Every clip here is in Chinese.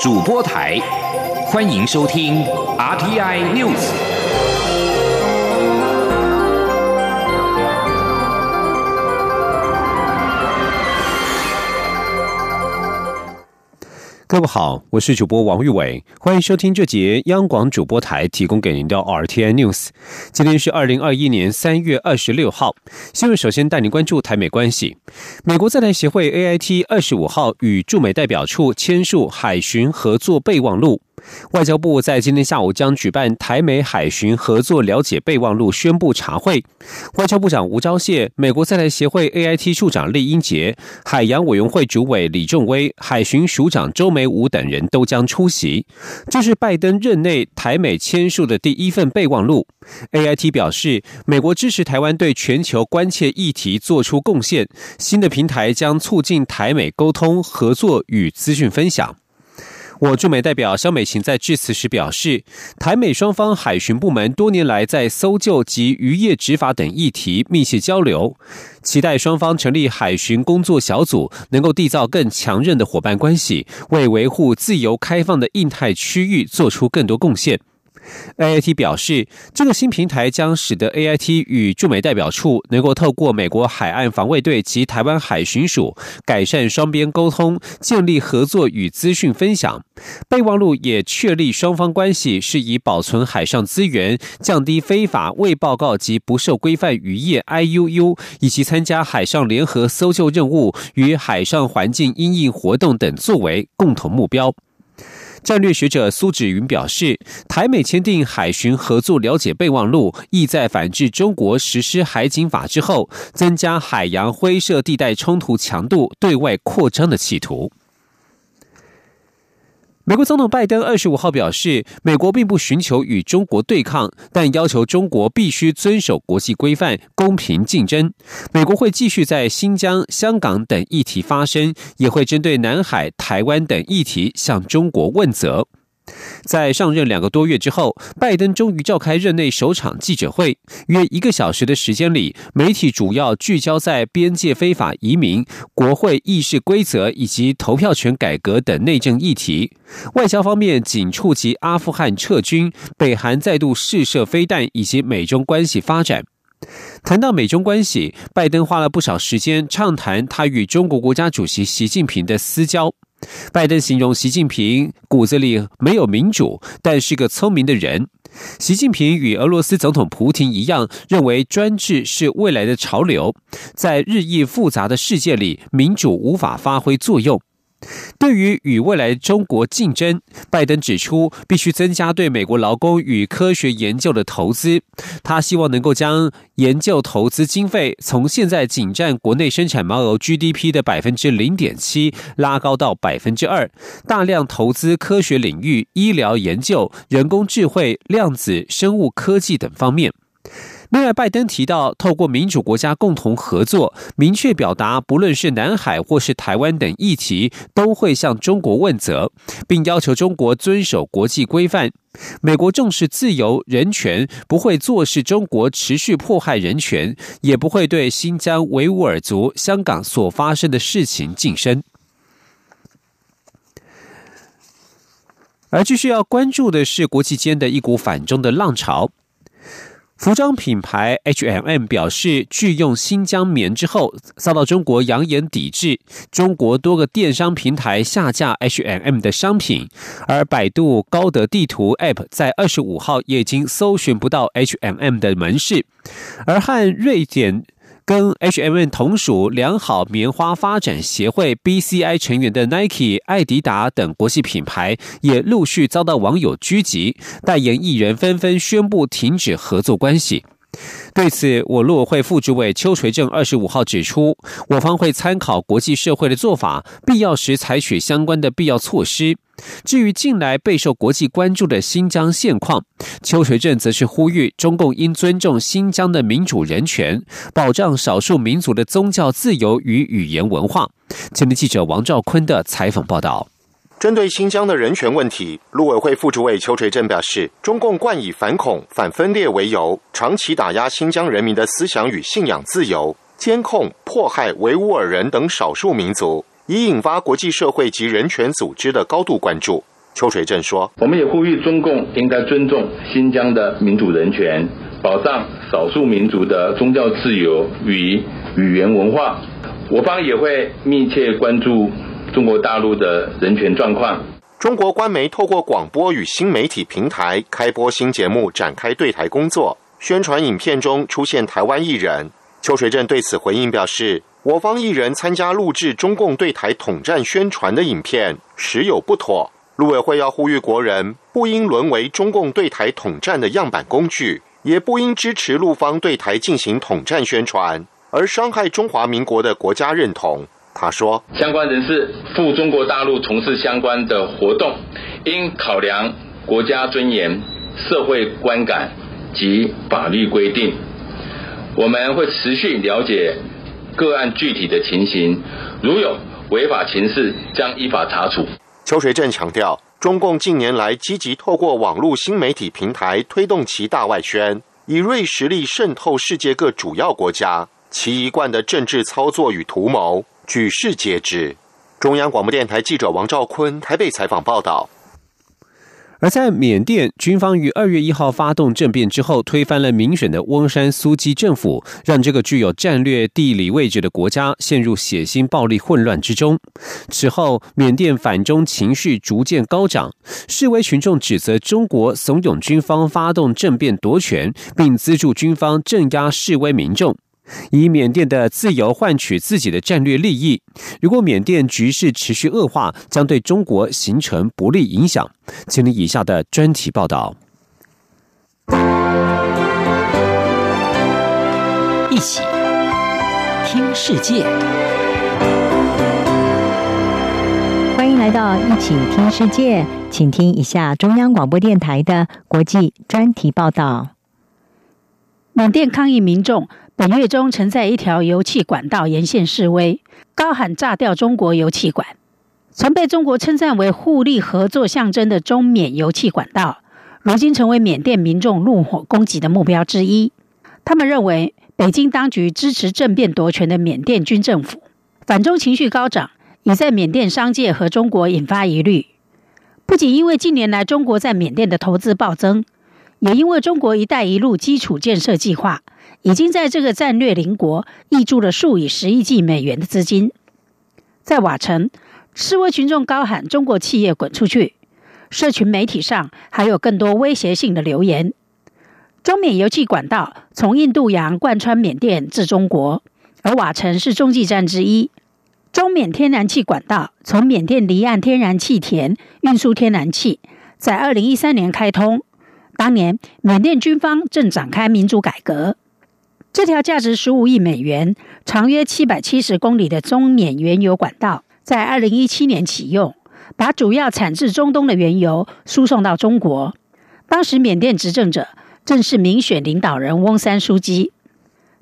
主播台，欢迎收听 RTI News。各位好，我是主播王玉伟，欢迎收听这节央广主播台提供给您的 RTN News。今天是二零二一年三月二十六号，新闻首先带您关注台美关系。美国在台协会 AIT 二十五号与驻美代表处签署海巡合作备忘录。外交部在今天下午将举办台美海巡合作了解备忘录宣布茶会，外交部长吴钊燮、美国在台协会 AIT 处长厉英杰、海洋委员会主委李仲威、海巡署长周梅武等人都将出席。这是拜登任内台美签署的第一份备忘录。AIT 表示，美国支持台湾对全球关切议题做出贡献，新的平台将促进台美沟通、合作与资讯分享。我驻美代表肖美琴在致辞时表示，台美双方海巡部门多年来在搜救及渔业执法等议题密切交流，期待双方成立海巡工作小组，能够缔造更强韧的伙伴关系，为维护自由开放的印太区域做出更多贡献。A I T 表示，这个新平台将使得 A I T 与驻美代表处能够透过美国海岸防卫队及台湾海巡署改善双边沟通，建立合作与资讯分享。备忘录也确立双方关系是以保存海上资源、降低非法未报告及不受规范渔业 I U U，以及参加海上联合搜救任务与海上环境因应活动等作为共同目标。战略学者苏芷云表示，台美签订海巡合作了解备忘录，意在反制中国实施海警法之后，增加海洋灰色地带冲突强度对外扩张的企图。美国总统拜登二十五号表示，美国并不寻求与中国对抗，但要求中国必须遵守国际规范、公平竞争。美国会继续在新疆、香港等议题发声，也会针对南海、台湾等议题向中国问责。在上任两个多月之后，拜登终于召开任内首场记者会。约一个小时的时间里，媒体主要聚焦在边界非法移民、国会议事规则以及投票权改革等内政议题。外交方面仅触及阿富汗撤军、北韩再度试射飞弹以及美中关系发展。谈到美中关系，拜登花了不少时间畅谈他与中国国家主席习近平的私交。拜登形容习近平骨子里没有民主，但是个聪明的人。习近平与俄罗斯总统普京一样，认为专制是未来的潮流，在日益复杂的世界里，民主无法发挥作用。对于与未来中国竞争，拜登指出必须增加对美国劳工与科学研究的投资。他希望能够将研究投资经费从现在仅占国内生产毛额 GDP 的百分之零点七拉高到百分之二，大量投资科学领域、医疗研究、人工智慧、量子生物科技等方面。另外，拜登提到，透过民主国家共同合作，明确表达，不论是南海或是台湾等议题，都会向中国问责，并要求中国遵守国际规范。美国重视自由人权，不会坐视中国持续迫害人权，也不会对新疆维吾尔族、香港所发生的事情晋升。而继续要关注的是，国际间的一股反中的浪潮。服装品牌 H&M 表示，拒用新疆棉之后，遭到中国扬言抵制。中国多个电商平台下架 H&M 的商品，而百度高德地图 App 在二十五号也已经搜寻不到 H&M 的门市，而和瑞典。跟 H&M 同属良好棉花发展协会 BCI 成员的 Nike、艾迪达等国际品牌也陆续遭到网友狙击，代言艺人纷纷宣布停止合作关系。对此，我陆委会副主委邱垂正二十五号指出，我方会参考国际社会的做法，必要时采取相关的必要措施。至于近来备受国际关注的新疆现况，邱垂正则是呼吁中共应尊重新疆的民主人权，保障少数民族的宗教自由与语言文化。前天记者王兆坤的采访报道。针对新疆的人权问题，陆委会副主委邱垂正表示，中共惯以反恐、反分裂为由，长期打压新疆人民的思想与信仰自由，监控、迫害维吾尔人等少数民族，已引发国际社会及人权组织的高度关注。邱垂正说：“我们也呼吁中共应该尊重新疆的民主人权，保障少数民族的宗教自由与语言文化。我方也会密切关注中国大陆的人权状况。”中国官媒透过广播与新媒体平台开播新节目，展开对台工作。宣传影片中出现台湾艺人，邱水正对此回应表示：“我方艺人参加录制中共对台统战宣传的影片，实有不妥。陆委会要呼吁国人，不应沦为中共对台统战的样板工具，也不应支持陆方对台进行统战宣传，而伤害中华民国的国家认同。”他说：“相关人士赴中国大陆从事相关的活动，应考量国家尊严、社会观感及法律规定。我们会持续了解个案具体的情形，如有违法情事，将依法查处。”邱水正强调，中共近年来积极透过网络新媒体平台推动其大外宣，以锐实力渗透世界各主要国家，其一贯的政治操作与图谋。举世皆知。中央广播电台记者王兆坤台北采访报道。而在缅甸，军方于二月一号发动政变之后，推翻了民选的翁山苏基政府，让这个具有战略地理位置的国家陷入血腥暴力混乱之中。此后，缅甸反中情绪逐渐高涨，示威群众指责中国怂恿军方发动政变夺权，并资助军方镇压示威民众。以缅甸的自由换取自己的战略利益。如果缅甸局势持续恶化，将对中国形成不利影响。请听以下的专题报道。一起听世界，欢迎来到一起听世界，请听一下中央广播电台的国际专题报道。缅甸抗议民众。本月中，曾在一条油气管道沿线示威，高喊炸掉中国油气管。曾被中国称赞为互利合作象征的中缅油气管道，如今成为缅甸民众怒火攻击的目标之一。他们认为，北京当局支持政变夺权的缅甸军政府，反中情绪高涨，已在缅甸商界和中国引发疑虑。不仅因为近年来中国在缅甸的投资暴增，也因为中国“一带一路”基础建设计划。已经在这个战略邻国挹注了数以十亿计美元的资金。在瓦城，示威群众高喊“中国企业滚出去”，社群媒体上还有更多威胁性的留言。中缅油气管道从印度洋贯穿缅甸至中国，而瓦城是中继站之一。中缅天然气管道从缅甸离岸天然气田运输天然气，在二零一三年开通。当年缅甸军方正展开民主改革。这条价值十五亿美元、长约七百七十公里的中缅原油管道，在二零一七年启用，把主要产自中东的原油输送到中国。当时缅甸执政者正是民选领导人翁山书记。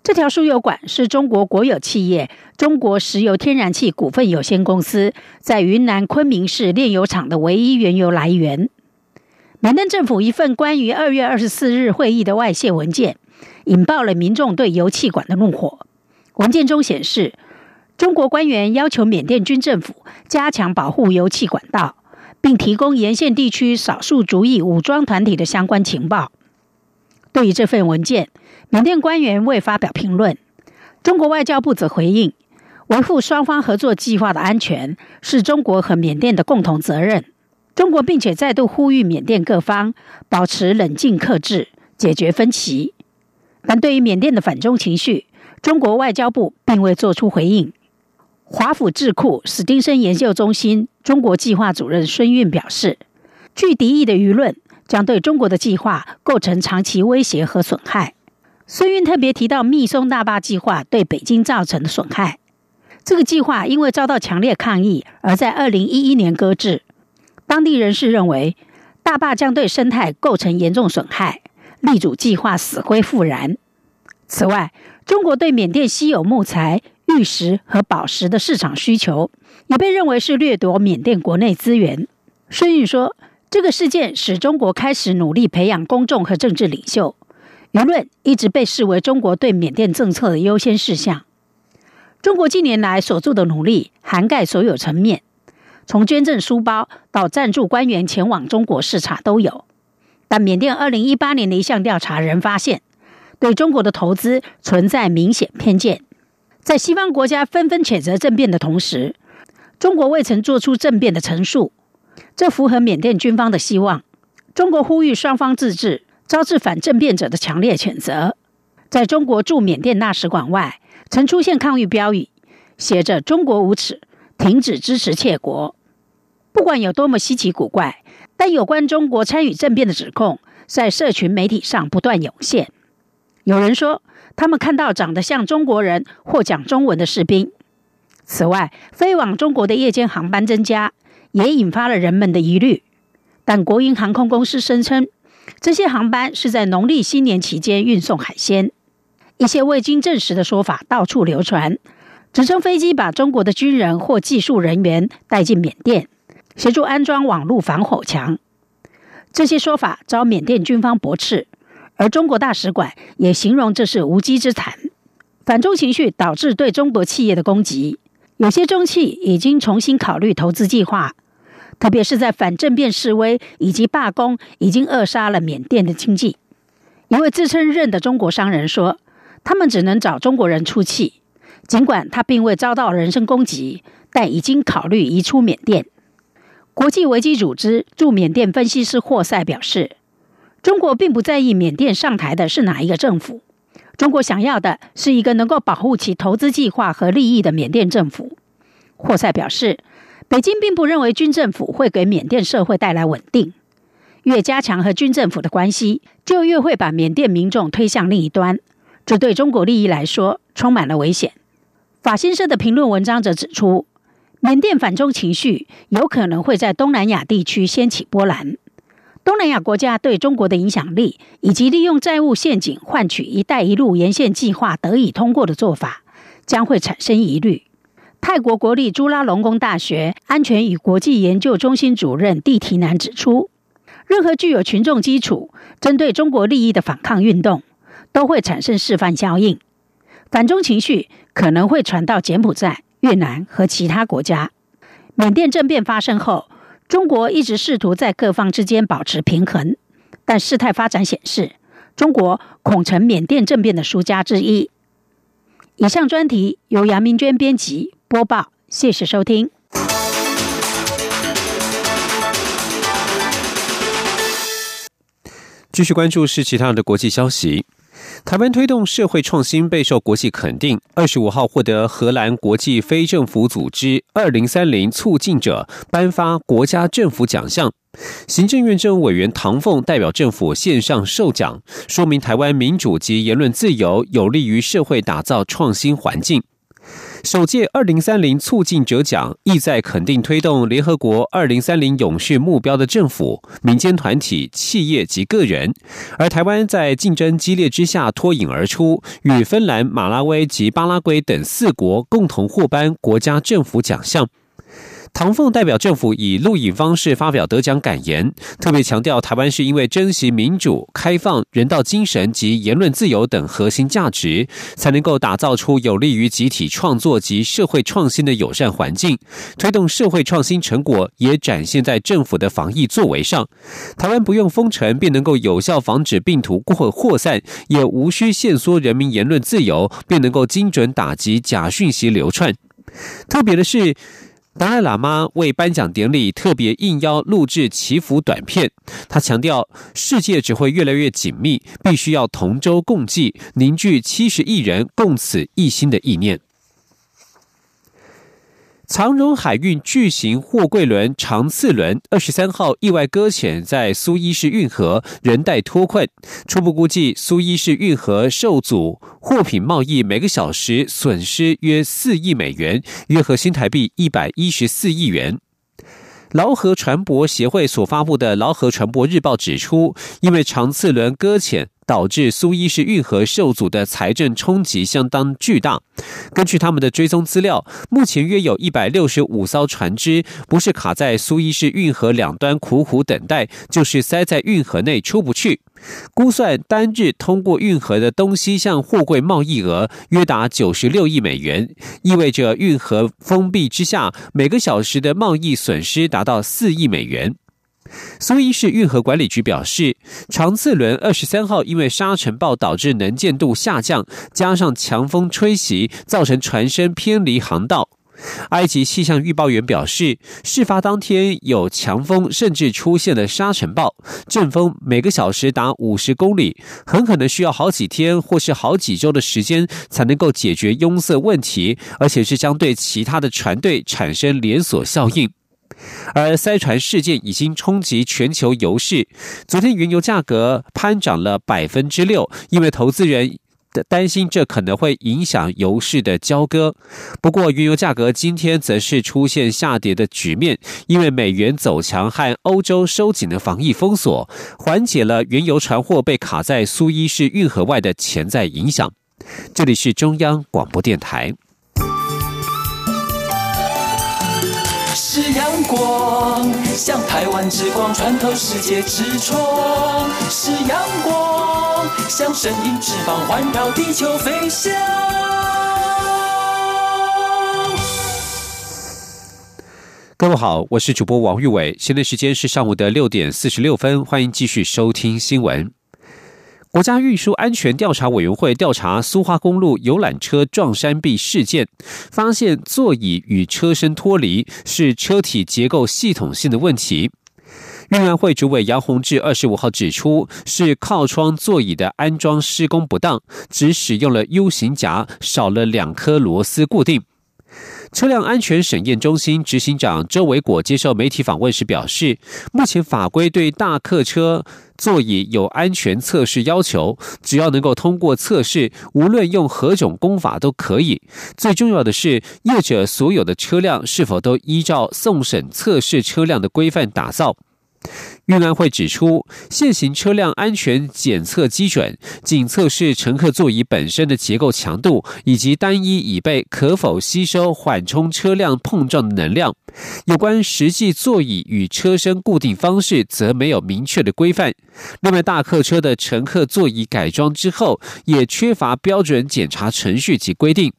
这条输油管是中国国有企业中国石油天然气股份有限公司在云南昆明市炼油厂的唯一原油来源。缅甸政府一份关于二月二十四日会议的外泄文件。引爆了民众对油气管的怒火。文件中显示，中国官员要求缅甸军政府加强保护油气管道，并提供沿线地区少数族裔武装团体的相关情报。对于这份文件，缅甸官员未发表评论。中国外交部则回应，维护双方合作计划的安全是中国和缅甸的共同责任。中国并且再度呼吁缅甸各方保持冷静克制，解决分歧。但对于缅甸的反中情绪，中国外交部并未作出回应。华府智库史丁森研究中心中国计划主任孙运表示，据敌意的舆论将对中国的计划构成长期威胁和损害。孙运特别提到密松大坝计划对北京造成的损害。这个计划因为遭到强烈抗议，而在二零一一年搁置。当地人士认为，大坝将对生态构成严重损害。力主计划死灰复燃。此外，中国对缅甸稀有木材、玉石和宝石的市场需求，也被认为是掠夺缅甸国内资源。孙玉说，这个事件使中国开始努力培养公众和政治领袖，舆论一直被视为中国对缅甸政策的优先事项。中国近年来所做的努力涵盖所有层面，从捐赠书包到赞助官员前往中国视察都有。但缅甸二零一八年的一项调查仍发现，对中国的投资存在明显偏见。在西方国家纷纷谴责政变的同时，中国未曾做出政变的陈述，这符合缅甸军方的希望。中国呼吁双方自治，招致反政变者的强烈谴责。在中国驻缅甸大使馆外，曾出现抗议标语，写着“中国无耻，停止支持窃国”。不管有多么稀奇古怪，但有关中国参与政变的指控，在社群媒体上不断涌现。有人说，他们看到长得像中国人或讲中文的士兵。此外，飞往中国的夜间航班增加，也引发了人们的疑虑。但国营航空公司声称，这些航班是在农历新年期间运送海鲜。一些未经证实的说法到处流传，指称飞机把中国的军人或技术人员带进缅甸，协助安装网络防火墙。这些说法遭缅甸军方驳斥，而中国大使馆也形容这是无稽之谈。反中情绪导致对中国企业的攻击，有些中企已经重新考虑投资计划。特别是在反政变示威以及罢工已经扼杀了缅甸的经济。一位自称认的中国商人说：“他们只能找中国人出气，尽管他并未遭到人身攻击，但已经考虑移出缅甸。”国际危机组织驻缅甸分析师霍塞表示：“中国并不在意缅甸上台的是哪一个政府，中国想要的是一个能够保护其投资计划和利益的缅甸政府。”霍塞表示。北京并不认为军政府会给缅甸社会带来稳定，越加强和军政府的关系，就越会把缅甸民众推向另一端，这对中国利益来说充满了危险。法新社的评论文章则指出，缅甸反中情绪有可能会在东南亚地区掀起波澜，东南亚国家对中国的影响力以及利用债务陷阱换取“一带一路”沿线计划得以通过的做法，将会产生疑虑。泰国国立朱拉隆功大学安全与国际研究中心主任蒂提南指出，任何具有群众基础、针对中国利益的反抗运动，都会产生示范效应，反中情绪可能会传到柬埔寨、越南和其他国家。缅甸政变发生后，中国一直试图在各方之间保持平衡，但事态发展显示，中国恐成缅甸政变的输家之一。以上专题由杨明娟编辑。播报，谢谢收听。继续关注是其他的国际消息。台湾推动社会创新备受国际肯定，二十五号获得荷兰国际非政府组织二零三零促进者颁发国家政府奖项。行政院政务委员唐凤代表政府线上授奖，说明台湾民主及言论自由有利于社会打造创新环境。首届二零三零促进者奖意在肯定推动联合国二零三零永续目标的政府、民间团体、企业及个人，而台湾在竞争激烈之下脱颖而出，与芬兰、马拉维及巴拉圭等四国共同获颁国家政府奖项。唐凤代表政府以录影方式发表得奖感言，特别强调台湾是因为珍惜民主、开放、人道精神及言论自由等核心价值，才能够打造出有利于集体创作及社会创新的友善环境，推动社会创新成果也展现在政府的防疫作为上。台湾不用封城便能够有效防止病毒过扩散，也无需限缩人民言论自由便能够精准打击假讯息流窜。特别的是。达赖喇嘛为颁奖典礼特别应邀录制祈福短片，他强调世界只会越来越紧密，必须要同舟共济，凝聚七十亿人共此一心的意念。长荣海运巨型货柜轮长次轮二十三号意外搁浅在苏伊士运河，人待脱困。初步估计，苏伊士运河受阻，货品贸易每个小时损失约四亿美元，约合新台币一百一十四亿元。劳河船舶协会所发布的《劳河船舶日报》指出，因为长次轮搁浅。导致苏伊士运河受阻的财政冲击相当巨大。根据他们的追踪资料，目前约有一百六十五艘船只不是卡在苏伊士运河两端苦苦等待，就是塞在运河内出不去。估算单日通过运河的东西向货柜贸易额约达九十六亿美元，意味着运河封闭之下每个小时的贸易损失达到四亿美元。苏伊士运河管理局表示，长次轮二十三号因为沙尘暴导致能见度下降，加上强风吹袭，造成船身偏离航道。埃及气象预报员表示，事发当天有强风，甚至出现了沙尘暴，阵风每个小时达五十公里，很可能需要好几天或是好几周的时间才能够解决拥塞问题，而且是将对其他的船队产生连锁效应。而塞船事件已经冲击全球油市，昨天原油价格攀涨了百分之六，因为投资人的。担心这可能会影响油市的交割，不过原油价格今天则是出现下跌的局面，因为美元走强和欧洲收紧的防疫封锁，缓解了原油船货被卡在苏伊士运河外的潜在影响。这里是中央广播电台。是阳光，像台湾之光穿透世界之窗；是阳光，像神鹰翅膀环绕地球飞翔。各位好，我是主播王玉伟，现在时间是上午的六点四十六分，欢迎继续收听新闻。国家运输安全调查委员会调查苏花公路游览车撞山壁事件，发现座椅与车身脱离是车体结构系统性的问题。运安会主委杨宏志二十五号指出，是靠窗座椅的安装施工不当，只使用了 U 型夹，少了两颗螺丝固定。车辆安全审验中心执行长周维果接受媒体访问时表示，目前法规对大客车座椅有安全测试要求，只要能够通过测试，无论用何种工法都可以。最重要的是，业者所有的车辆是否都依照送审测试车辆的规范打造。运安会指出，现行车辆安全检测基准仅测试乘客座椅本身的结构强度，以及单一椅背可否吸收缓冲车辆碰撞的能量。有关实际座椅与车身固定方式，则没有明确的规范。另外，大客车的乘客座椅改装之后，也缺乏标准检查程序及规定。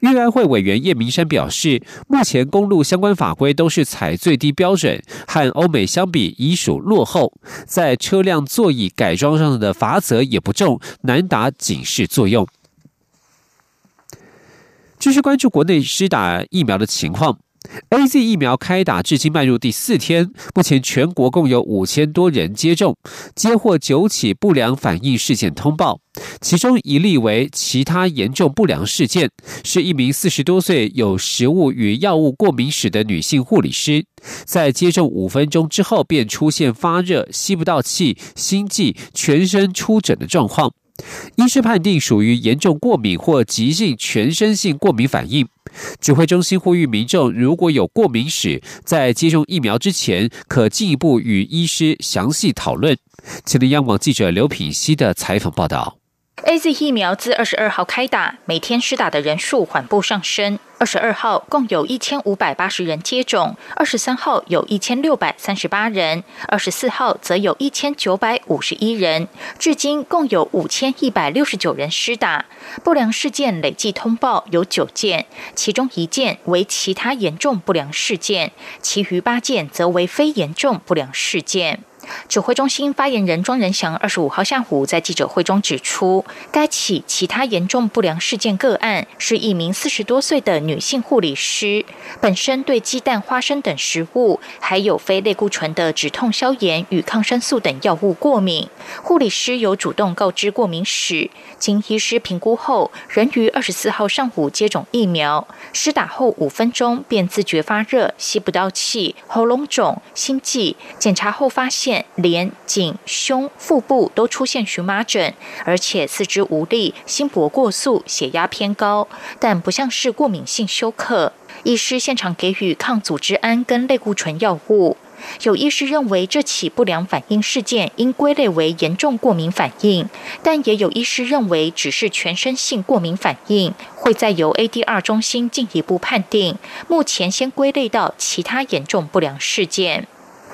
运安会委员叶明山表示，目前公路相关法规都是采最低标准，和欧美相比已属落后，在车辆座椅改装上的罚则也不重，难达警示作用。继续关注国内施打疫苗的情况。A Z 疫苗开打至今迈入第四天，目前全国共有五千多人接种，接获九起不良反应事件通报，其中一例为其他严重不良事件，是一名四十多岁有食物与药物过敏史的女性护理师，在接种五分钟之后便出现发热、吸不到气、心悸、全身出疹的状况，医师判定属于严重过敏或急性全身性过敏反应。指挥中心呼吁民众，如果有过敏史，在接种疫苗之前，可进一步与医师详细讨论。吉林央广记者刘品希的采访报道。A Z 疫苗自二十二号开打，每天施打的人数缓步上升。二十二号共有一千五百八十人接种，二十三号有一千六百三十八人，二十四号则有一千九百五十一人。至今共有五千一百六十九人施打。不良事件累计通报有九件，其中一件为其他严重不良事件，其余八件则为非严重不良事件。指挥中心发言人庄仁祥二十五号下午在记者会中指出，该起其他严重不良事件个案是一名四十多岁的女性护理师，本身对鸡蛋、花生等食物，还有非类固醇的止痛消炎与抗生素等药物过敏。护理师有主动告知过敏史，经医师评估后，仍于二十四号上午接种疫苗，施打后五分钟便自觉发热、吸不到气、喉咙肿、心悸，检查后发现。脸、颈、胸、腹部都出现荨麻疹，而且四肢无力、心搏过速、血压偏高，但不像是过敏性休克。医师现场给予抗组织胺跟类固醇药物。有医师认为这起不良反应事件应归类为严重过敏反应，但也有医师认为只是全身性过敏反应，会再由 ADR 中心进一步判定。目前先归类到其他严重不良事件。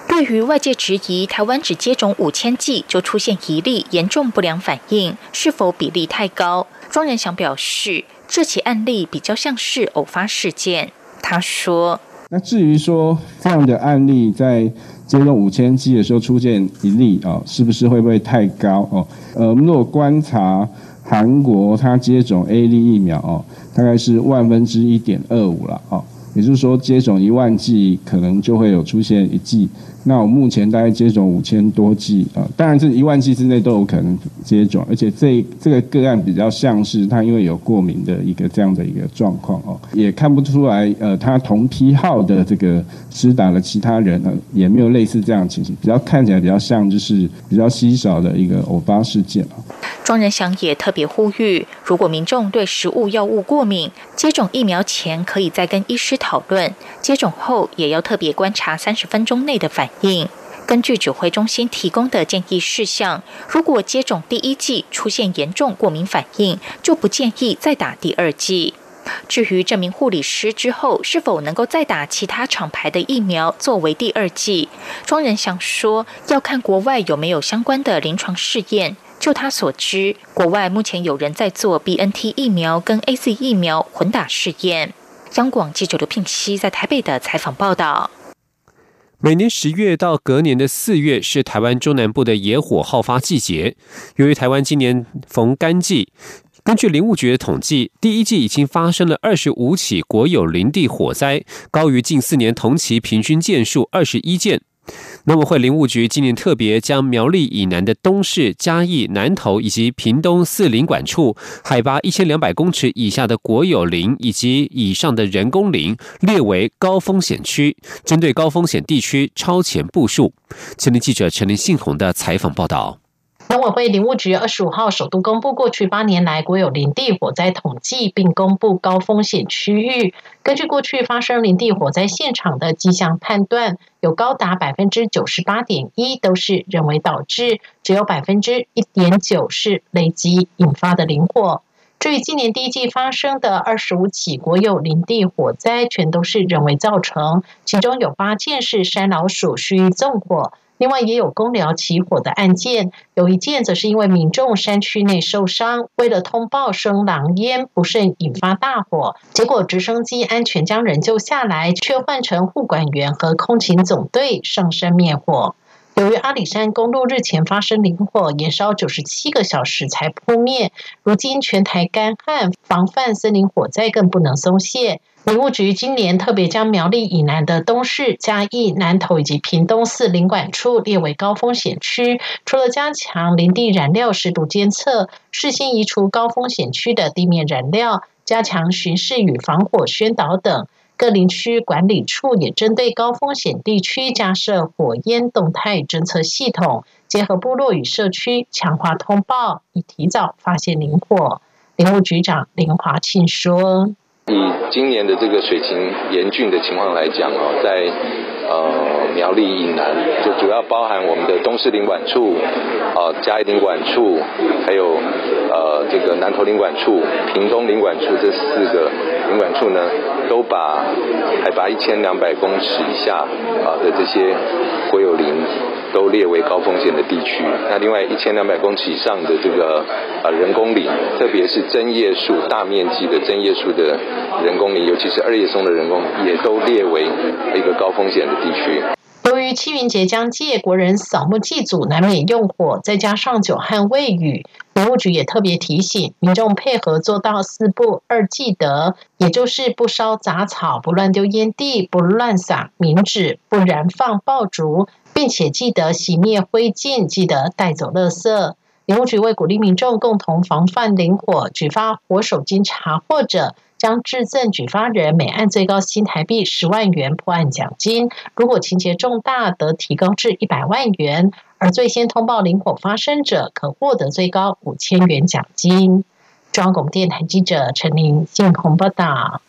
对于外界质疑台湾只接种五千剂就出现一例严重不良反应，是否比例太高？庄仁祥表示，这起案例比较像是偶发事件。他说：“那至于说这样的案例在接种五千剂的时候出现一例啊，是不是会不会太高哦？呃，如果观察韩国，它接种 A 粒疫苗哦，大概是万分之一点二五了哦。”也就是说，接种一万剂可能就会有出现一剂。那我目前大概接种五千多剂啊，当然这一万剂之内都有可能接种，而且这这个个案比较像是他因为有过敏的一个这样的一个状况哦，也看不出来呃他同批号的这个施打了其他人呢也没有类似这样情形，比较看起来比较像就是比较稀少的一个偶发事件啊。庄仁祥也特别呼吁，如果民众对食物药物过敏，接种疫苗前可以再跟医师讨论，接种后也要特别观察三十分钟内的反应。根据指挥中心提供的建议事项，如果接种第一剂出现严重过敏反应，就不建议再打第二剂。至于这名护理师之后是否能够再打其他厂牌的疫苗作为第二剂，庄仁祥说要看国外有没有相关的临床试验。就他所知，国外目前有人在做 B N T 疫苗跟 A Z 疫苗混打试验。央广记者刘聘熙在台北的采访报道：每年十月到隔年的四月是台湾中南部的野火好发季节。由于台湾今年逢干季，根据林务局的统计，第一季已经发生了二十五起国有林地火灾，高于近四年同期平均件数二十一件。农委会林务局今年特别将苗栗以南的东市、嘉义、南投以及屏东四林管处海拔一千两百公尺以下的国有林以及以上的人工林列为高风险区，针对高风险地区超前部署。前天记者陈林信宏的采访报道。农委会林务局二十五号首度公布过去八年来国有林地火灾统计，并公布高风险区域。根据过去发生林地火灾现场的迹象判断，有高达百分之九十八点一都是人为导致，只有百分之一点九是累积引发的林火。至于今年第一季发生的二十五起国有林地火灾，全都是人为造成，其中有八件是山老鼠蓄意纵火。另外也有公寮起火的案件，有一件则是因为民众山区内受伤，为了通报声狼烟，不慎引发大火，结果直升机安全将人救下来，却换成护管员和空勤总队上山灭火。由于阿里山公路日前发生林火，延烧九十七个小时才扑灭，如今全台干旱，防范森林火灾更不能松懈。林务局今年特别将苗栗以南的东市、嘉义、南投以及屏东四林管处列为高风险区，除了加强林地燃料湿度监测，事先移除高风险区的地面燃料，加强巡视与防火宣导等。各林区管理处也针对高风险地区加设火烟动态侦测系统，结合部落与社区强化通报，以提早发现林火。林务局长林华庆说。以今年的这个水情严峻的情况来讲哦，在呃苗栗以南，就主要包含我们的东势领管处、啊嘉义领管处，还有呃这个南投领管处、屏东领管处这四个领管处呢，都把海拔一千两百公尺以下啊的这些国有林。都列为高风险的地区。那另外一千两百公尺以上的这个呃人工林，特别是针叶树大面积的针叶树的人工林，尤其是二叶松的人工，也都列为一个高风险的地区。于清明节将借，国人扫墓祭祖难免用火，再加上久旱未雨，林务局也特别提醒民众配合做到四不二记得，也就是不烧杂草、不乱丢烟蒂、不乱撒冥纸、不燃放爆竹。并且记得熄灭灰烬，记得带走垃圾。林务局为鼓励民众共同防范林火，举发火手金茶，或者将致赠举发人每案最高新台币十万元破案奖金。如果情节重大，得提高至一百万元。而最先通报领火发生者，可获得最高五千元奖金。中央广播电台记者陈琳信鸿报道。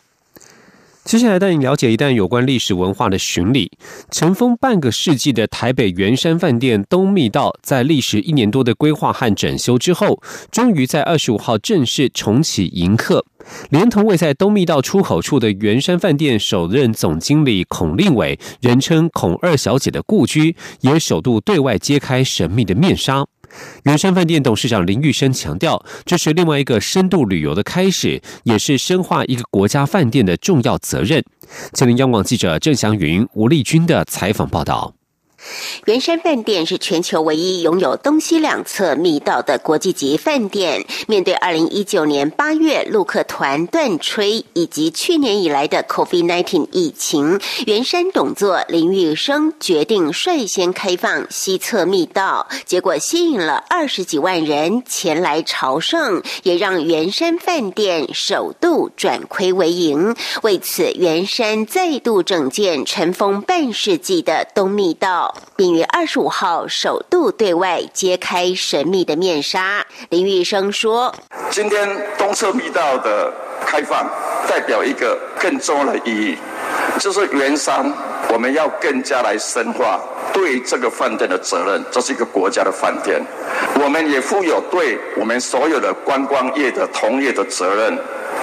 接下来带你了解一段有关历史文化的巡礼。尘封半个世纪的台北圆山饭店东密道，在历时一年多的规划和整修之后，终于在二十五号正式重启迎客。连同位在东密道出口处的圆山饭店首任总经理孔令伟，人称“孔二小姐”的故居，也首度对外揭开神秘的面纱。圆山饭店董事长林玉生强调，这是另外一个深度旅游的开始，也是深化一个国家饭店的重要责任。吉林央广记者郑祥云、吴丽君的采访报道。圆山饭店是全球唯一拥有东西两侧密道的国际级饭店。面对二零一九年八月陆客团断吹，以及去年以来的 COVID-19 疫情，圆山董座林玉生决定率先开放西侧密道，结果吸引了二十几万人前来朝圣，也让圆山饭店首度转亏为盈。为此，圆山再度整建尘封半世纪的东密道。并于二十五号首度对外揭开神秘的面纱。林玉生说：“今天东侧密道的开放，代表一个更重要的意义，就是原商我们要更加来深化对这个饭店的责任。这是一个国家的饭店，我们也负有对我们所有的观光业的同业的责任。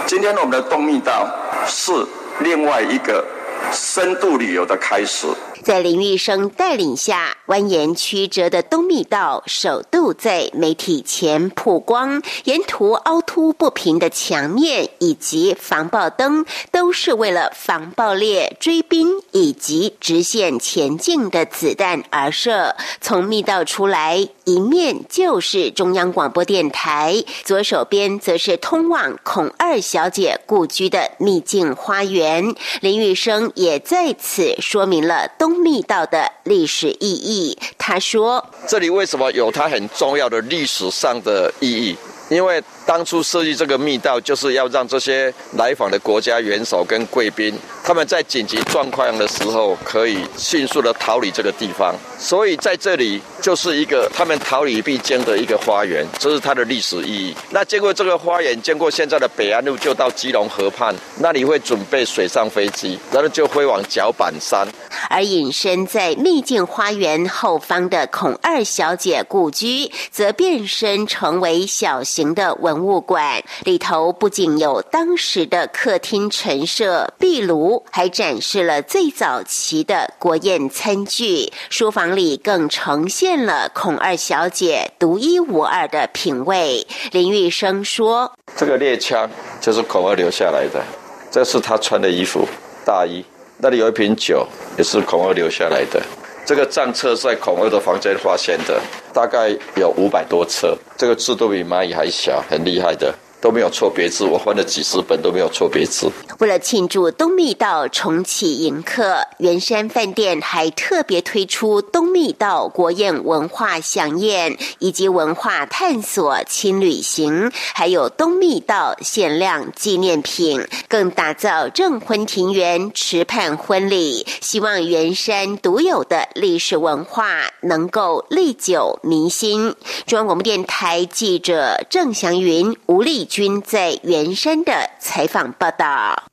今天我们的东密道是另外一个深度旅游的开始。”在林玉生带领下，蜿蜒曲折的东密道首度在媒体前曝光。沿途凹凸不平的墙面以及防爆灯，都是为了防爆裂、追兵以及直线前进的子弹而设。从密道出来，一面就是中央广播电台，左手边则是通往孔二小姐故居的秘境花园。林玉生也在此说明了东。密道的历史意义，他说：“这里为什么有它很重要的历史上的意义？因为当初设计这个密道，就是要让这些来访的国家元首跟贵宾。”他们在紧急状况的时候，可以迅速的逃离这个地方，所以在这里就是一个他们逃离必经的一个花园，这是它的历史意义。那经过这个花园，经过现在的北安路，就到基隆河畔，那里会准备水上飞机，然后就飞往脚板山。而隐身在秘境花园后方的孔二小姐故居，则变身成为小型的文物馆，里头不仅有当时的客厅陈设、壁炉。还展示了最早期的国宴餐具，书房里更呈现了孔二小姐独一无二的品味。林玉生说：“这个猎枪就是孔二留下来的，这是他穿的衣服大衣。那里有一瓶酒，也是孔二留下来的。这个账册在孔二的房间发现的，大概有五百多车。这个字都比蚂蚁还小，很厉害的。”都没有错别字，我翻了几十本都没有错别字。为了庆祝东密道重启迎客，圆山饭店还特别推出东密道国宴文化飨宴，以及文化探索轻旅行，还有东密道限量纪念品，更打造证婚庭园池畔婚礼，希望圆山独有的历史文化能够历久弥新。中央广播电台记者郑祥云、吴丽。军在原山的采访报道。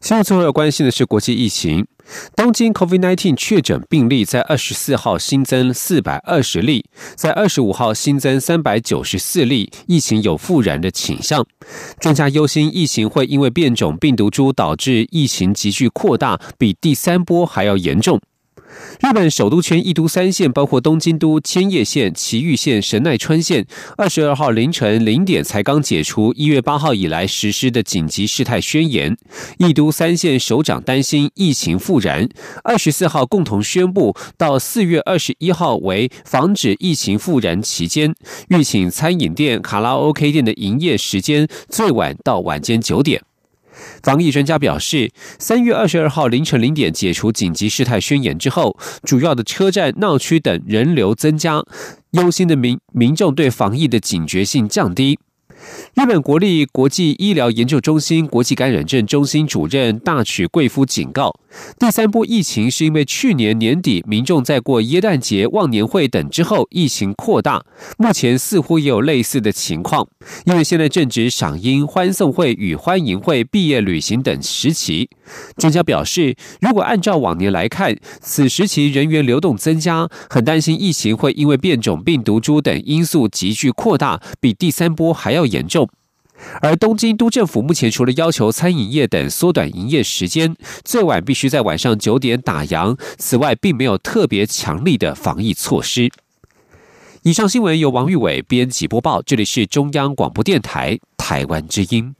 现在最后要关心的是国际疫情。东京 COVID-19 确诊病例在二十四号新增四百二十例，在二十五号新增三百九十四例，疫情有复燃的倾向。专家忧心疫情会因为变种病毒株导致疫情急剧扩大，比第三波还要严重。日本首都圈一都三县，包括东京都、千叶县、埼玉县、神奈川县，二十二号凌晨零点才刚解除一月八号以来实施的紧急事态宣言。一都三县首长担心疫情复燃，二十四号共同宣布，到四月二十一号为防止疫情复燃期间，预请餐饮店、卡拉 OK 店的营业时间最晚到晚间九点。防疫专家表示，三月二十二号凌晨零点解除紧急事态宣言之后，主要的车站、闹区等人流增加，忧心的民民众对防疫的警觉性降低。日本国立国际医疗研究中心国际感染症中心主任大曲贵夫警告，第三波疫情是因为去年年底民众在过耶诞节、忘年会等之后，疫情扩大。目前似乎也有类似的情况，因为现在正值赏樱、欢送会与欢迎会、毕业旅行等时期。专家表示，如果按照往年来看，此时期人员流动增加，很担心疫情会因为变种病毒株等因素急剧扩大，比第三波还要严重。而东京都政府目前除了要求餐饮业等缩短营业时间，最晚必须在晚上九点打烊，此外并没有特别强力的防疫措施。以上新闻由王玉伟编辑播报，这里是中央广播电台台湾之音。